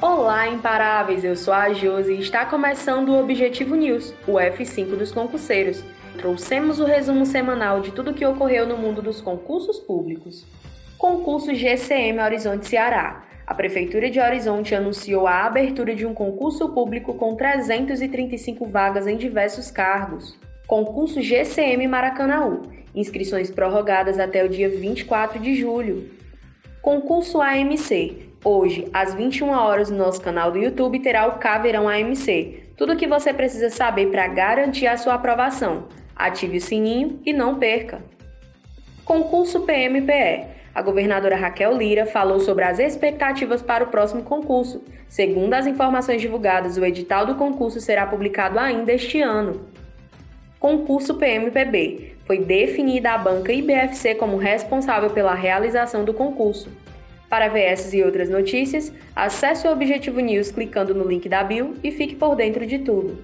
Olá, imparáveis! Eu sou a Josi e está começando o Objetivo News, o F5 dos concurseiros. Trouxemos o resumo semanal de tudo o que ocorreu no mundo dos concursos públicos. Concurso GCM Horizonte Ceará. A Prefeitura de Horizonte anunciou a abertura de um concurso público com 335 vagas em diversos cargos. Concurso GCM Maracanaú. Inscrições prorrogadas até o dia 24 de julho. Concurso AMC. Hoje, às 21 horas, no nosso canal do YouTube terá o Caveirão AMC. Tudo o que você precisa saber para garantir a sua aprovação. Ative o sininho e não perca. Concurso PMPE. A governadora Raquel Lira falou sobre as expectativas para o próximo concurso. Segundo as informações divulgadas, o edital do concurso será publicado ainda este ano. Concurso PMPB. Foi definida a banca IBFC como responsável pela realização do concurso. Para ver essas e outras notícias, acesse o Objetivo News clicando no link da bio e fique por dentro de tudo.